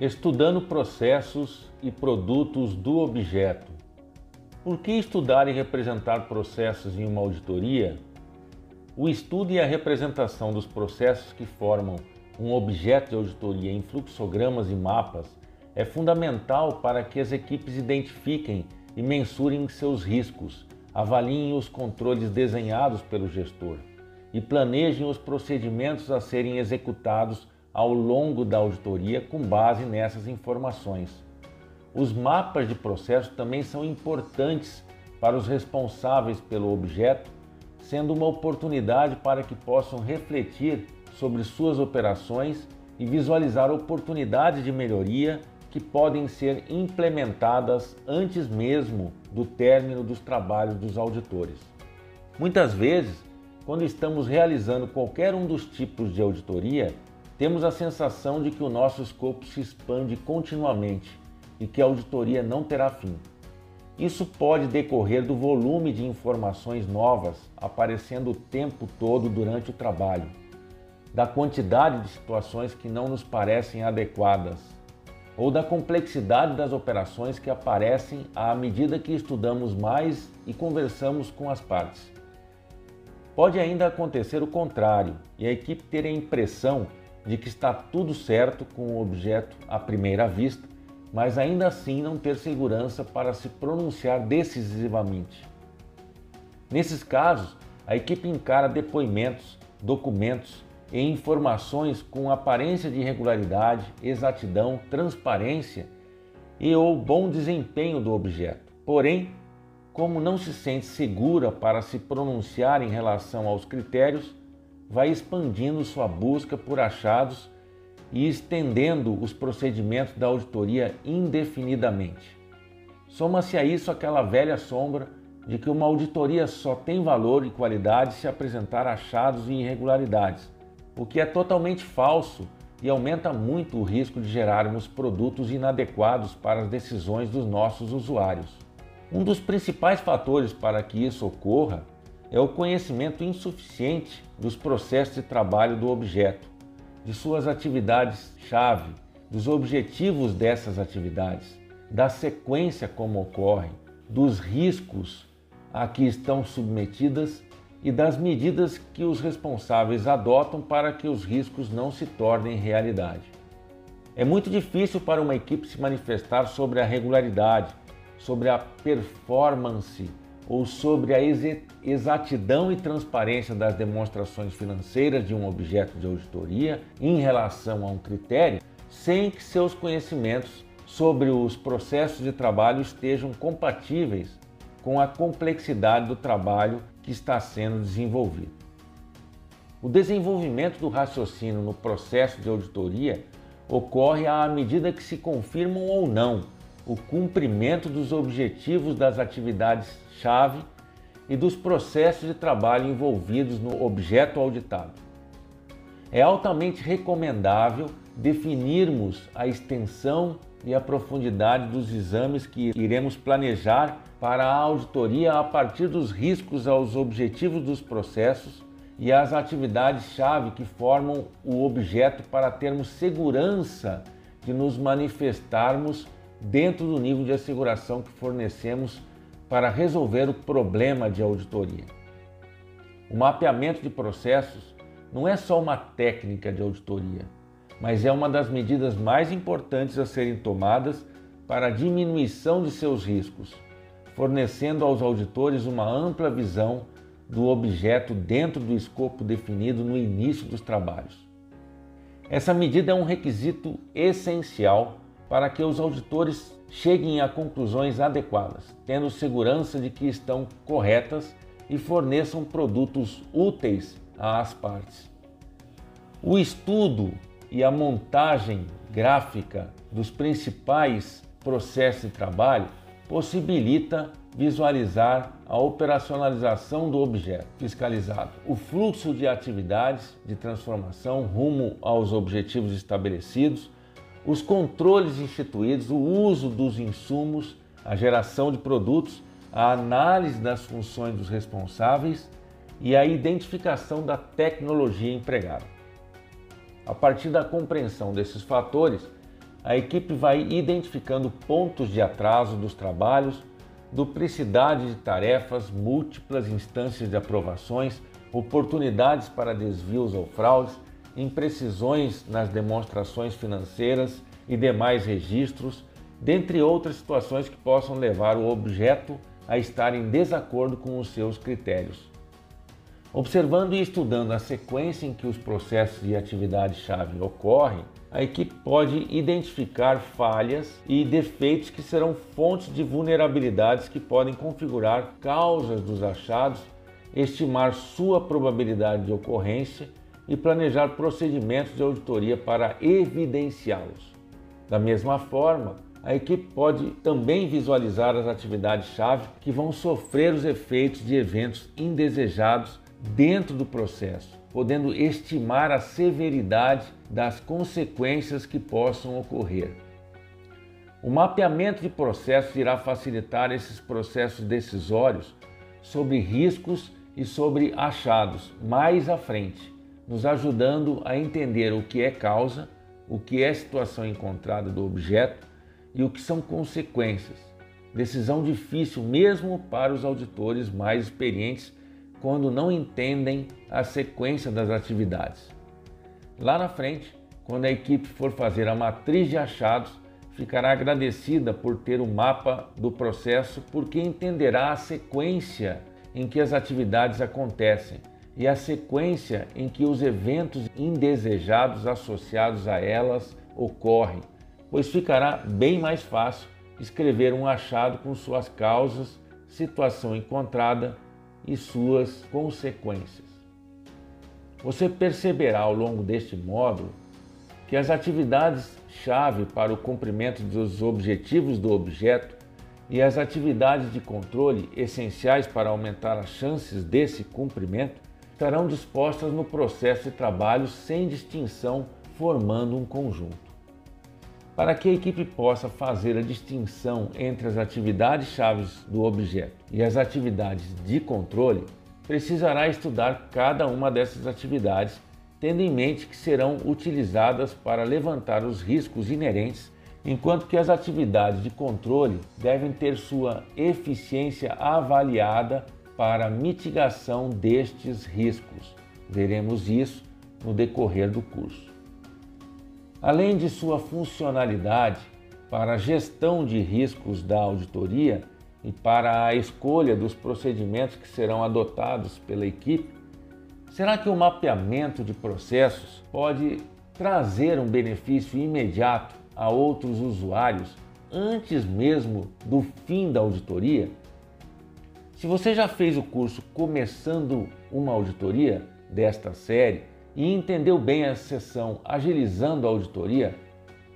Estudando processos e produtos do objeto. Por que estudar e representar processos em uma auditoria? O estudo e a representação dos processos que formam um objeto de auditoria em fluxogramas e mapas é fundamental para que as equipes identifiquem e mensurem seus riscos, avaliem os controles desenhados pelo gestor e planejem os procedimentos a serem executados ao longo da auditoria com base nessas informações. Os mapas de processo também são importantes para os responsáveis pelo objeto, sendo uma oportunidade para que possam refletir sobre suas operações e visualizar oportunidades de melhoria que podem ser implementadas antes mesmo do término dos trabalhos dos auditores. Muitas vezes, quando estamos realizando qualquer um dos tipos de auditoria, temos a sensação de que o nosso escopo se expande continuamente e que a auditoria não terá fim. Isso pode decorrer do volume de informações novas aparecendo o tempo todo durante o trabalho, da quantidade de situações que não nos parecem adequadas ou da complexidade das operações que aparecem à medida que estudamos mais e conversamos com as partes. Pode ainda acontecer o contrário e a equipe ter a impressão de que está tudo certo com o objeto à primeira vista, mas ainda assim não ter segurança para se pronunciar decisivamente. Nesses casos, a equipe encara depoimentos, documentos e informações com aparência de regularidade, exatidão, transparência e ou bom desempenho do objeto. Porém, como não se sente segura para se pronunciar em relação aos critérios, vai expandindo sua busca por achados e estendendo os procedimentos da auditoria indefinidamente. Soma-se a isso aquela velha sombra de que uma auditoria só tem valor e qualidade se apresentar achados e irregularidades, o que é totalmente falso e aumenta muito o risco de gerarmos produtos inadequados para as decisões dos nossos usuários. Um dos principais fatores para que isso ocorra é o conhecimento insuficiente dos processos de trabalho do objeto, de suas atividades-chave, dos objetivos dessas atividades, da sequência como ocorrem, dos riscos a que estão submetidas e das medidas que os responsáveis adotam para que os riscos não se tornem realidade. É muito difícil para uma equipe se manifestar sobre a regularidade, sobre a performance ou sobre a exatidão e transparência das demonstrações financeiras de um objeto de auditoria em relação a um critério, sem que seus conhecimentos sobre os processos de trabalho estejam compatíveis com a complexidade do trabalho que está sendo desenvolvido. O desenvolvimento do raciocínio no processo de auditoria ocorre à medida que se confirmam ou não o cumprimento dos objetivos das atividades-chave e dos processos de trabalho envolvidos no objeto auditado. É altamente recomendável definirmos a extensão e a profundidade dos exames que iremos planejar para a auditoria a partir dos riscos aos objetivos dos processos e às atividades-chave que formam o objeto para termos segurança de nos manifestarmos dentro do nível de asseguração que fornecemos para resolver o problema de auditoria. O mapeamento de processos não é só uma técnica de auditoria, mas é uma das medidas mais importantes a serem tomadas para a diminuição de seus riscos, fornecendo aos auditores uma ampla visão do objeto dentro do escopo definido no início dos trabalhos. Essa medida é um requisito essencial para que os auditores cheguem a conclusões adequadas, tendo segurança de que estão corretas e forneçam produtos úteis às partes. O estudo e a montagem gráfica dos principais processos de trabalho possibilita visualizar a operacionalização do objeto fiscalizado, o fluxo de atividades de transformação rumo aos objetivos estabelecidos, os controles instituídos, o uso dos insumos, a geração de produtos, a análise das funções dos responsáveis e a identificação da tecnologia empregada. A partir da compreensão desses fatores, a equipe vai identificando pontos de atraso dos trabalhos, duplicidade de tarefas, múltiplas instâncias de aprovações, oportunidades para desvios ou fraudes, imprecisões nas demonstrações financeiras e demais registros, dentre outras situações que possam levar o objeto a estar em desacordo com os seus critérios. Observando e estudando a sequência em que os processos e atividades-chave ocorrem, a equipe pode identificar falhas e defeitos que serão fontes de vulnerabilidades que podem configurar causas dos achados, estimar sua probabilidade de ocorrência e planejar procedimentos de auditoria para evidenciá-los. Da mesma forma, a equipe pode também visualizar as atividades-chave que vão sofrer os efeitos de eventos indesejados dentro do processo, podendo estimar a severidade das consequências que possam ocorrer. O mapeamento de processos irá facilitar esses processos decisórios sobre riscos e sobre achados mais à frente, nos ajudando a entender o que é causa, o que é situação encontrada do objeto e o que são consequências. Decisão difícil mesmo para os auditores mais experientes quando não entendem a sequência das atividades. Lá na frente, quando a equipe for fazer a matriz de achados, ficará agradecida por ter o mapa do processo, porque entenderá a sequência em que as atividades acontecem e a sequência em que os eventos indesejados associados a elas ocorrem, pois ficará bem mais fácil escrever um achado com suas causas, situação encontrada e suas consequências. Você perceberá ao longo deste módulo que as atividades-chave para o cumprimento dos objetivos do objeto e as atividades de controle essenciais para aumentar as chances desse cumprimento estarão dispostas no processo de trabalho sem distinção, formando um conjunto. Para que a equipe possa fazer a distinção entre as atividades-chave do objeto e as atividades de controle, precisará estudar cada uma dessas atividades, tendo em mente que serão utilizadas para levantar os riscos inerentes, enquanto que as atividades de controle devem ter sua eficiência avaliada para mitigação destes riscos. Veremos isso no decorrer do curso. Além de sua funcionalidade para a gestão de riscos da auditoria e para a escolha dos procedimentos que serão adotados pela equipe, será que o mapeamento de processos pode trazer um benefício imediato a outros usuários antes mesmo do fim da auditoria? Se você já fez o curso Começando uma Auditoria desta série, e entendeu bem a sessão agilizando a auditoria,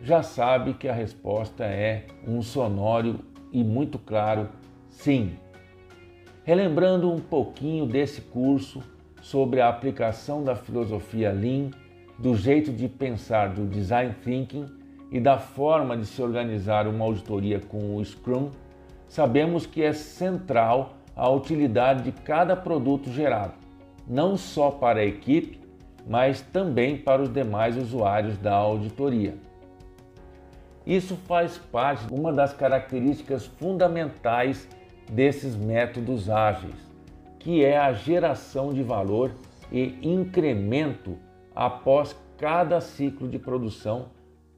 já sabe que a resposta é um sonoro e muito claro sim. Relembrando um pouquinho desse curso sobre a aplicação da filosofia Lean, do jeito de pensar do design thinking e da forma de se organizar uma auditoria com o Scrum, sabemos que é central a utilidade de cada produto gerado, não só para a equipe, mas também para os demais usuários da auditoria. Isso faz parte de uma das características fundamentais desses métodos ágeis, que é a geração de valor e incremento após cada ciclo de produção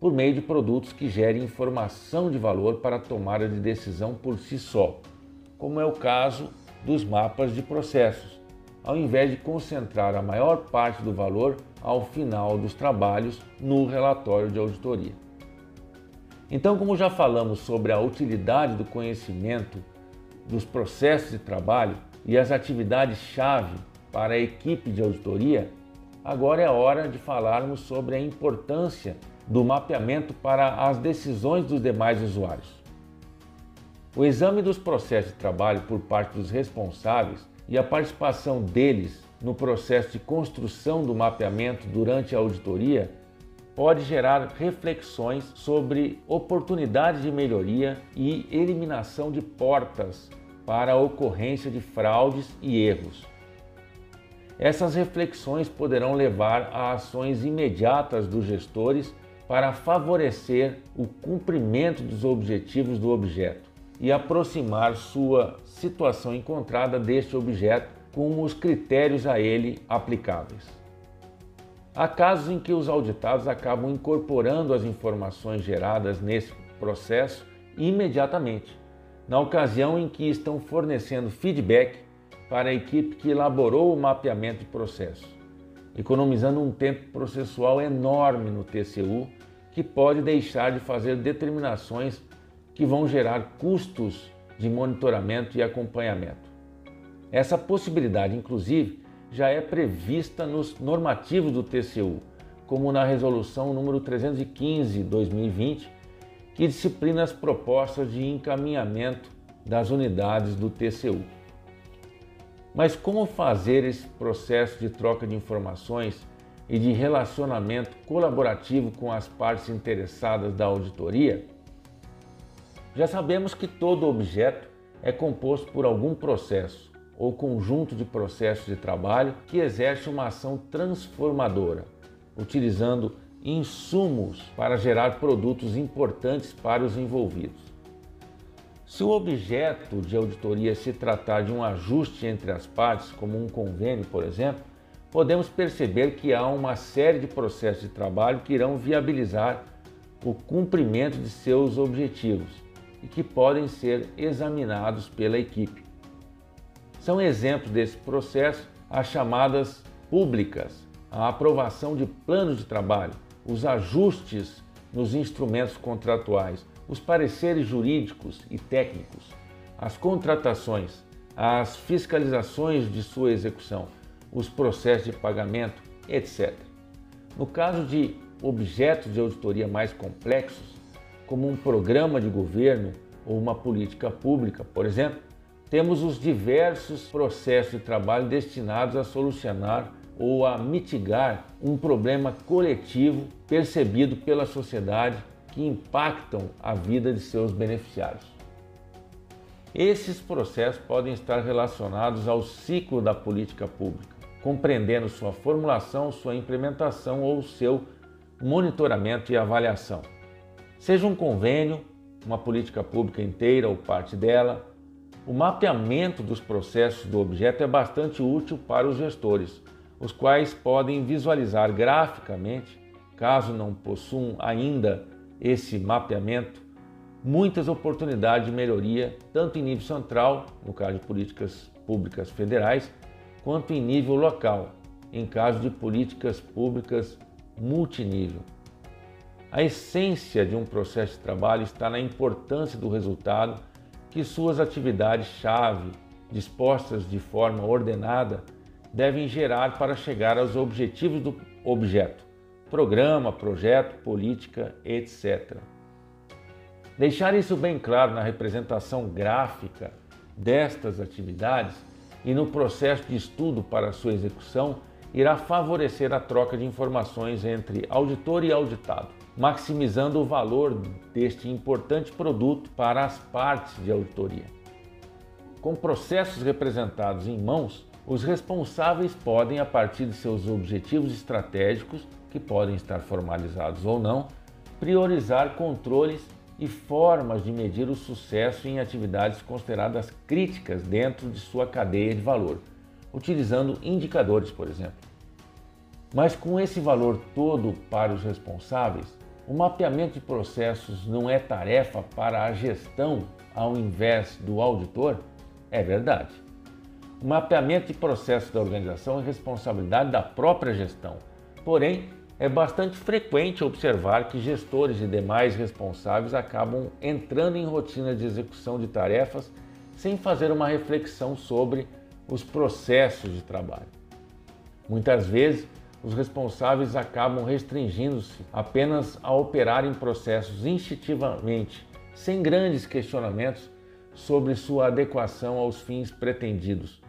por meio de produtos que gerem informação de valor para a tomada de decisão por si só, como é o caso dos mapas de processos, ao invés de concentrar a maior parte do valor ao final dos trabalhos no relatório de auditoria. Então, como já falamos sobre a utilidade do conhecimento dos processos de trabalho e as atividades-chave para a equipe de auditoria, agora é hora de falarmos sobre a importância do mapeamento para as decisões dos demais usuários. O exame dos processos de trabalho por parte dos responsáveis e a participação deles no processo de construção do mapeamento durante a auditoria pode gerar reflexões sobre oportunidades de melhoria e eliminação de portas para a ocorrência de fraudes e erros. Essas reflexões poderão levar a ações imediatas dos gestores para favorecer o cumprimento dos objetivos do objeto e aproximar sua situação encontrada deste objeto com os critérios a ele aplicáveis. Há casos em que os auditados acabam incorporando as informações geradas nesse processo imediatamente, na ocasião em que estão fornecendo feedback para a equipe que elaborou o mapeamento de processo, economizando um tempo processual enorme no TCU que pode deixar de fazer determinações que vão gerar custos de monitoramento e acompanhamento. Essa possibilidade, inclusive, já é prevista nos normativos do TCU, como na resolução número 315/2020, que disciplina as propostas de encaminhamento das unidades do TCU. Mas como fazer esse processo de troca de informações e de relacionamento colaborativo com as partes interessadas da auditoria? Já sabemos que todo objeto é composto por algum processo, ou conjunto de processos de trabalho que exerce uma ação transformadora, utilizando insumos para gerar produtos importantes para os envolvidos. Se o objeto de auditoria se tratar de um ajuste entre as partes, como um convênio, por exemplo, podemos perceber que há uma série de processos de trabalho que irão viabilizar o cumprimento de seus objetivos e que podem ser examinados pela equipe. São exemplos desse processo as chamadas públicas, a aprovação de planos de trabalho, os ajustes nos instrumentos contratuais, os pareceres jurídicos e técnicos, as contratações, as fiscalizações de sua execução, os processos de pagamento, etc. No caso de objetos de auditoria mais complexos, como um programa de governo ou uma política pública, por exemplo, temos os diversos processos de trabalho destinados a solucionar ou a mitigar um problema coletivo percebido pela sociedade que impactam a vida de seus beneficiários. Esses processos podem estar relacionados ao ciclo da política pública, compreendendo sua formulação, sua implementação ou seu monitoramento e avaliação. Seja um convênio, uma política pública inteira ou parte dela, o mapeamento dos processos do objeto é bastante útil para os gestores, os quais podem visualizar graficamente, caso não possuam ainda esse mapeamento, muitas oportunidades de melhoria, tanto em nível central, no caso de políticas públicas federais, quanto em nível local, em caso de políticas públicas multinível. A essência de um processo de trabalho está na importância do resultado que suas atividades-chave, dispostas de forma ordenada, devem gerar para chegar aos objetivos do objeto, programa, projeto, política, etc. Deixar isso bem claro na representação gráfica destas atividades e no processo de estudo para sua execução irá favorecer a troca de informações entre auditor e auditado maximizando o valor deste importante produto para as partes de auditoria. Com processos representados em mãos, os responsáveis podem, a partir de seus objetivos estratégicos, que podem estar formalizados ou não, priorizar controles e formas de medir o sucesso em atividades consideradas críticas dentro de sua cadeia de valor, utilizando indicadores, por exemplo. Mas com esse valor todo para os responsáveis, o mapeamento de processos não é tarefa para a gestão ao invés do auditor? É verdade. O mapeamento de processos da organização é responsabilidade da própria gestão. Porém, é bastante frequente observar que gestores e demais responsáveis acabam entrando em rotina de execução de tarefas sem fazer uma reflexão sobre os processos de trabalho. Muitas vezes, os responsáveis acabam restringindo-se apenas a operar em processos instintivamente, sem grandes questionamentos sobre sua adequação aos fins pretendidos,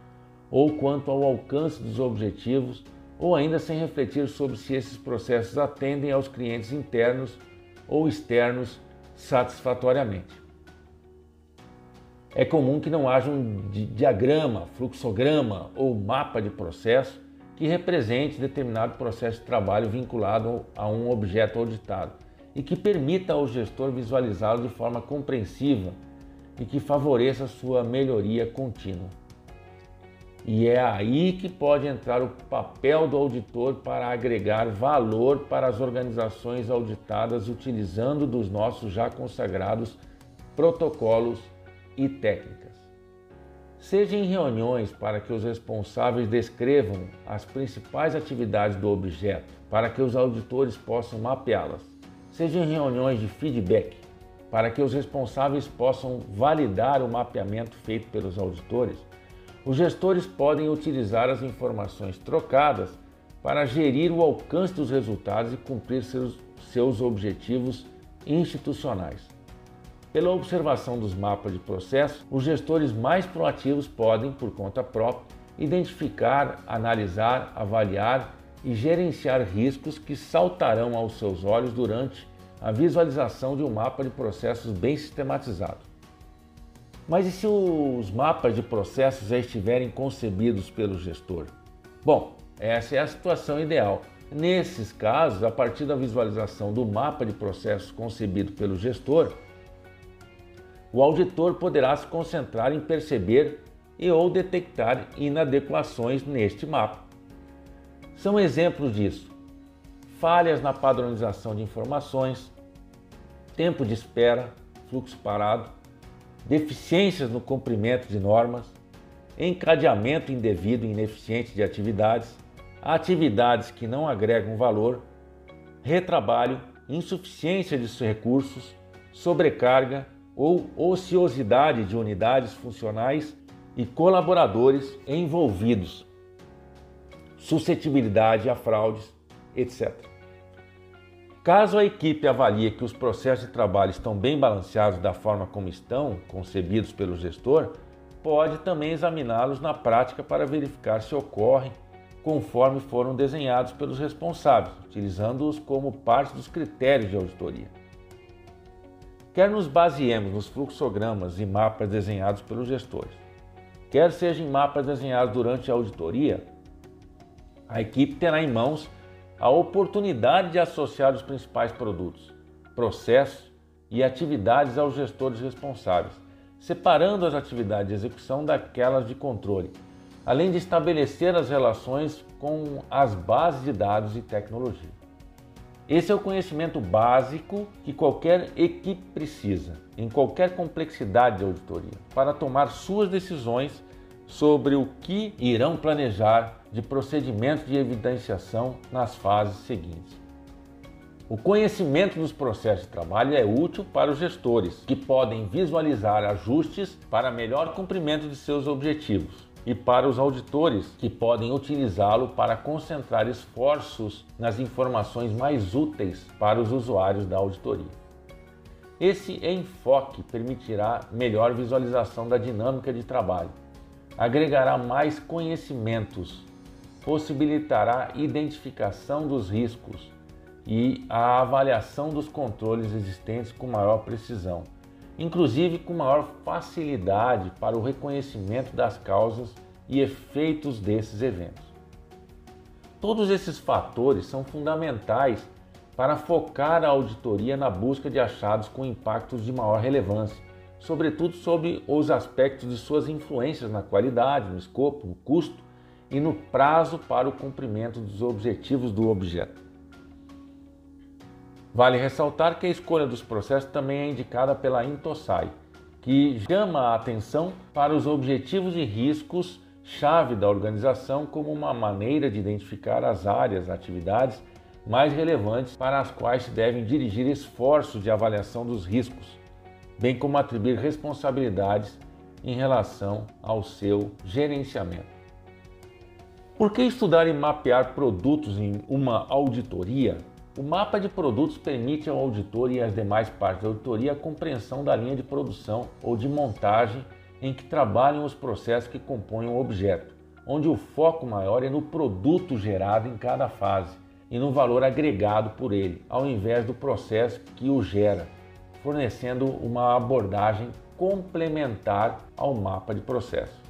ou quanto ao alcance dos objetivos, ou ainda sem refletir sobre se esses processos atendem aos clientes internos ou externos satisfatoriamente. É comum que não haja um diagrama, fluxograma ou mapa de processo que represente determinado processo de trabalho vinculado a um objeto auditado, e que permita ao gestor visualizá-lo de forma compreensiva e que favoreça sua melhoria contínua. E é aí que pode entrar o papel do auditor para agregar valor para as organizações auditadas utilizando dos nossos já consagrados protocolos e técnicas. Seja em reuniões para que os responsáveis descrevam as principais atividades do objeto, para que os auditores possam mapeá-las, seja em reuniões de feedback, para que os responsáveis possam validar o mapeamento feito pelos auditores, os gestores podem utilizar as informações trocadas para gerir o alcance dos resultados e cumprir seus, seus objetivos institucionais. Pela observação dos mapas de processo, os gestores mais proativos podem, por conta própria, identificar, analisar, avaliar e gerenciar riscos que saltarão aos seus olhos durante a visualização de um mapa de processos bem sistematizado. Mas e se os mapas de processos já estiverem concebidos pelo gestor? Bom, essa é a situação ideal. Nesses casos, a partir da visualização do mapa de processos concebido pelo gestor, o auditor poderá se concentrar em perceber e ou detectar inadequações neste mapa. São exemplos disso: falhas na padronização de informações, tempo de espera, fluxo parado, deficiências no cumprimento de normas, encadeamento indevido e ineficiente de atividades, atividades que não agregam valor, retrabalho, insuficiência de recursos, sobrecarga ou ociosidade de unidades funcionais e colaboradores envolvidos, suscetibilidade a fraudes, etc. Caso a equipe avalie que os processos de trabalho estão bem balanceados da forma como estão concebidos pelo gestor, pode também examiná-los na prática para verificar se ocorrem conforme foram desenhados pelos responsáveis, utilizando-os como parte dos critérios de auditoria. Quer nos baseemos nos fluxogramas e mapas desenhados pelos gestores, quer sejam mapas desenhados durante a auditoria, a equipe terá em mãos a oportunidade de associar os principais produtos, processos e atividades aos gestores responsáveis, separando as atividades de execução daquelas de controle, além de estabelecer as relações com as bases de dados e tecnologia. Esse é o conhecimento básico que qualquer equipe precisa, em qualquer complexidade de auditoria, para tomar suas decisões sobre o que irão planejar de procedimentos de evidenciação nas fases seguintes. O conhecimento dos processos de trabalho é útil para os gestores, que podem visualizar ajustes para melhor cumprimento de seus objetivos, e para os auditores, que podem utilizá-lo para concentrar esforços nas informações mais úteis para os usuários da auditoria. Esse enfoque permitirá melhor visualização da dinâmica de trabalho, agregará mais conhecimentos, possibilitará identificação dos riscos e a avaliação dos controles existentes com maior precisão, inclusive com maior facilidade para o reconhecimento das causas e efeitos desses eventos. Todos esses fatores são fundamentais para focar a auditoria na busca de achados com impactos de maior relevância sobretudo sobre os aspectos de suas influências na qualidade, no escopo, no custo e no prazo para o cumprimento dos objetivos do objeto. Vale ressaltar que a escolha dos processos também é indicada pela Intosai, que chama a atenção para os objetivos e riscos chave da organização como uma maneira de identificar as áreas, atividades mais relevantes para as quais se devem dirigir esforços de avaliação dos riscos bem como atribuir responsabilidades em relação ao seu gerenciamento. Por que estudar e mapear produtos em uma auditoria? O mapa de produtos permite ao auditor e às demais partes da auditoria a compreensão da linha de produção ou de montagem em que trabalham os processos que compõem o objeto, onde o foco maior é no produto gerado em cada fase e no valor agregado por ele, ao invés do processo que o gera, fornecendo uma abordagem complementar ao mapa de processo.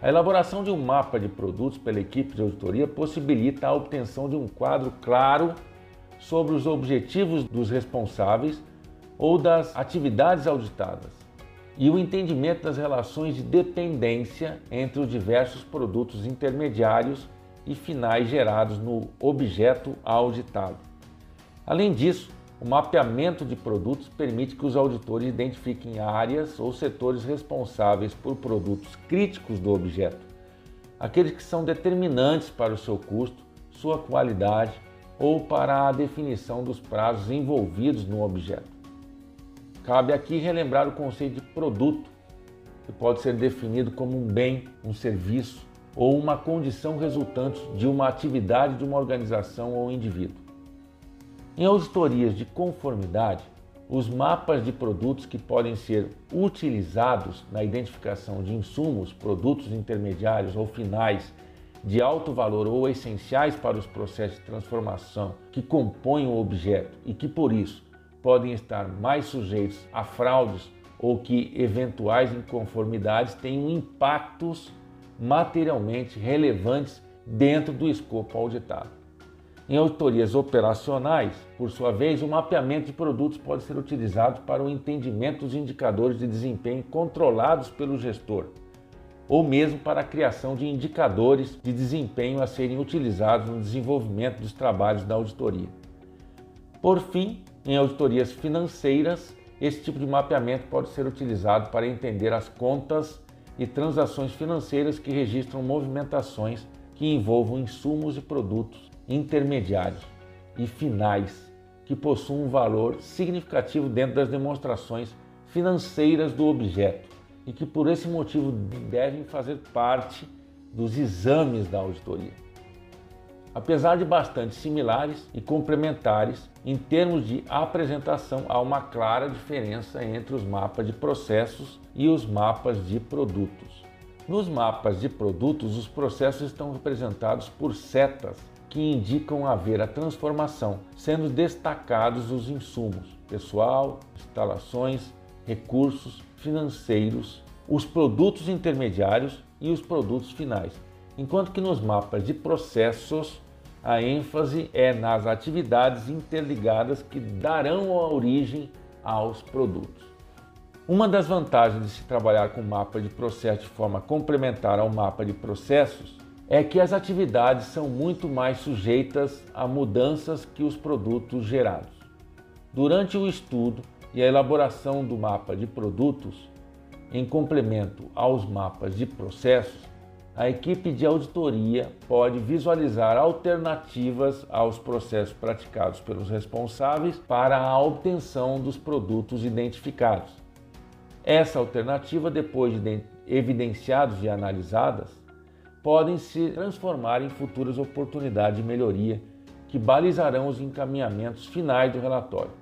A elaboração de um mapa de produtos pela equipe de auditoria possibilita a obtenção de um quadro claro sobre os objetivos dos responsáveis ou das atividades auditadas e o entendimento das relações de dependência entre os diversos produtos intermediários e finais gerados no objeto auditado. Além disso, o mapeamento de produtos permite que os auditores identifiquem áreas ou setores responsáveis por produtos críticos do objeto, aqueles que são determinantes para o seu custo, sua qualidade ou para a definição dos prazos envolvidos no objeto. Cabe aqui relembrar o conceito de produto, que pode ser definido como um bem, um serviço ou uma condição resultante de uma atividade de uma organização ou indivíduo. Em auditorias de conformidade, os mapas de produtos que podem ser utilizados na identificação de insumos, produtos intermediários ou finais de alto valor ou essenciais para os processos de transformação que compõem o objeto e que, por isso, podem estar mais sujeitos a fraudes ou que eventuais inconformidades tenham impactos materialmente relevantes dentro do escopo auditado. Em auditorias operacionais, por sua vez, o mapeamento de produtos pode ser utilizado para o entendimento dos indicadores de desempenho controlados pelo gestor, ou mesmo para a criação de indicadores de desempenho a serem utilizados no desenvolvimento dos trabalhos da auditoria. Por fim, em auditorias financeiras, esse tipo de mapeamento pode ser utilizado para entender as contas e transações financeiras que registram movimentações que envolvam insumos e produtos intermediários e finais que possuem um valor significativo dentro das demonstrações financeiras do objeto e que por esse motivo devem fazer parte dos exames da auditoria. Apesar de bastante similares e complementares, em termos de apresentação há uma clara diferença entre os mapas de processos e os mapas de produtos. Nos mapas de produtos, os processos estão representados por setas que indicam haver a transformação, sendo destacados os insumos, pessoal, instalações, recursos financeiros, os produtos intermediários e os produtos finais. Enquanto que nos mapas de processos, a ênfase é nas atividades interligadas que darão a origem aos produtos. Uma das vantagens de se trabalhar com mapa de processo de forma complementar ao mapa de processos é que as atividades são muito mais sujeitas a mudanças que os produtos gerados. Durante o estudo e a elaboração do mapa de produtos, em complemento aos mapas de processos, a equipe de auditoria pode visualizar alternativas aos processos praticados pelos responsáveis para a obtenção dos produtos identificados. Essa alternativa, depois de evidenciadas e analisadas, podem se transformar em futuras oportunidades de melhoria que balizarão os encaminhamentos finais do relatório.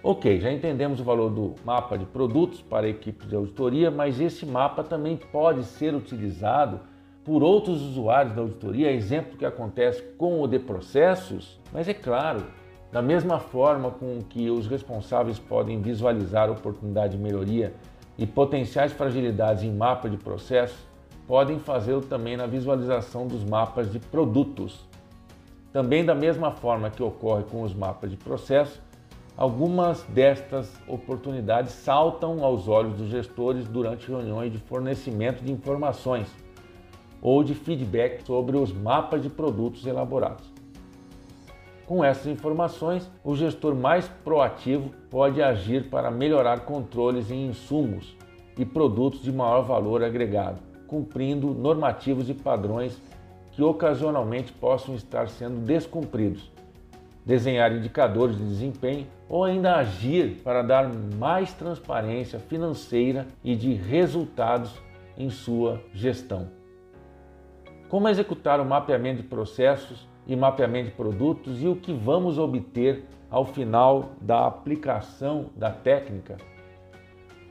Ok, já entendemos o valor do mapa de produtos para a equipe de auditoria, mas esse mapa também pode ser utilizado por outros usuários da auditoria, exemplo que acontece com o de processos, mas é claro, da mesma forma com que os responsáveis podem visualizar oportunidade de melhoria e potenciais fragilidades em mapa de processos, podem fazê-lo também na visualização dos mapas de produtos. Também da mesma forma que ocorre com os mapas de processo, algumas destas oportunidades saltam aos olhos dos gestores durante reuniões de fornecimento de informações ou de feedback sobre os mapas de produtos elaborados. Com essas informações, o gestor mais proativo pode agir para melhorar controles em insumos e produtos de maior valor agregado cumprindo normativos e padrões que ocasionalmente possam estar sendo descumpridos, desenhar indicadores de desempenho ou ainda agir para dar mais transparência financeira e de resultados em sua gestão. Como executar o mapeamento de processos e mapeamento de produtos e o que vamos obter ao final da aplicação da técnica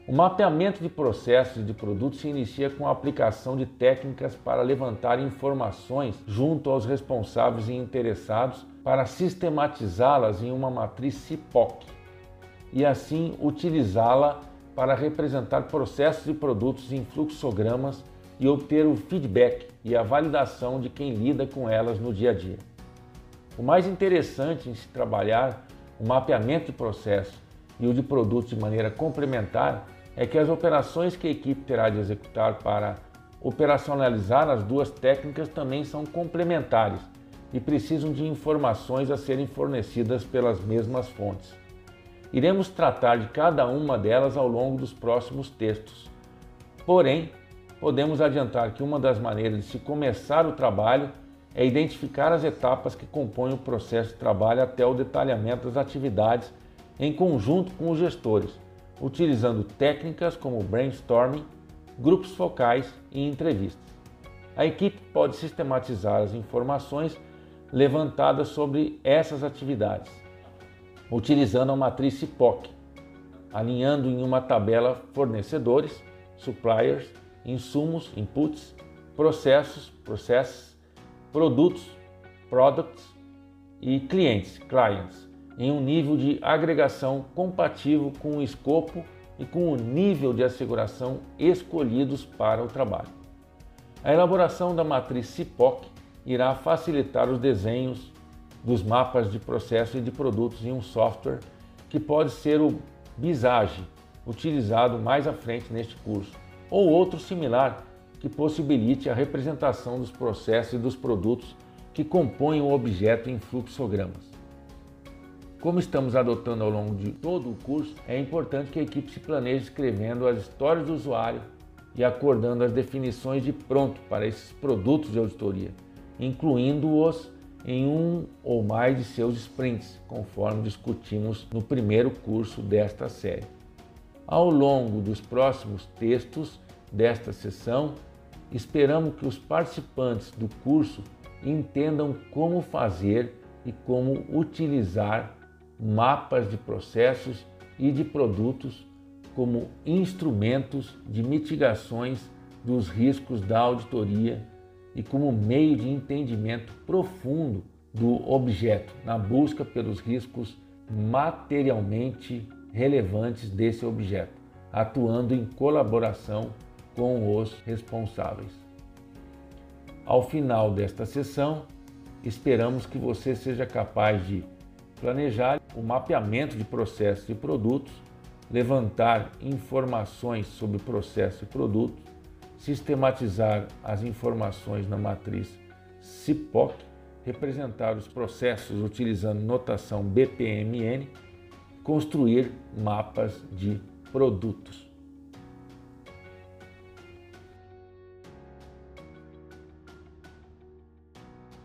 o mapeamento de processos e de produtos se inicia com a aplicação de técnicas para levantar informações junto aos responsáveis e interessados para sistematizá-las em uma matriz CIPOC e assim utilizá-la para representar processos e produtos em fluxogramas e obter o feedback e a validação de quem lida com elas no dia a dia. O mais interessante em se trabalhar o mapeamento de processo e o de produtos de maneira complementar é que as operações que a equipe terá de executar para operacionalizar as duas técnicas também são complementares e precisam de informações a serem fornecidas pelas mesmas fontes. Iremos tratar de cada uma delas ao longo dos próximos textos. Porém, podemos adiantar que uma das maneiras de se começar o trabalho é identificar as etapas que compõem o processo de trabalho até o detalhamento das atividades em conjunto com os gestores, utilizando técnicas como brainstorming, grupos focais e entrevistas. A equipe pode sistematizar as informações levantadas sobre essas atividades, utilizando a matriz CIPOC, alinhando em uma tabela fornecedores, suppliers, insumos, inputs, processos, processos, produtos, products e clientes, clients, em um nível de agregação compatível com o escopo e com o nível de asseguração escolhidos para o trabalho. A elaboração da matriz CIPOC irá facilitar os desenhos dos mapas de processo e de produtos em um software que pode ser o Visage, utilizado mais à frente neste curso, ou outro similar que possibilite a representação dos processos e dos produtos que compõem o objeto em fluxogramas. Como estamos adotando ao longo de todo o curso, é importante que a equipe se planeje escrevendo as histórias do usuário e acordando as definições de pronto para esses produtos de auditoria incluindo-os em um ou mais de seus sprints, conforme discutimos no primeiro curso desta série. Ao longo dos próximos textos desta sessão, esperamos que os participantes do curso entendam como fazer e como utilizar mapas de processos e de produtos como instrumentos de mitigações dos riscos da auditoria e como meio de entendimento profundo do objeto na busca pelos riscos materialmente relevantes desse objeto, atuando em colaboração com os responsáveis. Ao final desta sessão, esperamos que você seja capaz de planejar o mapeamento de processos e produtos, levantar informações sobre processo e produtos, sistematizar as informações na matriz CIPOC, representar os processos utilizando notação BPMN, construir mapas de produtos.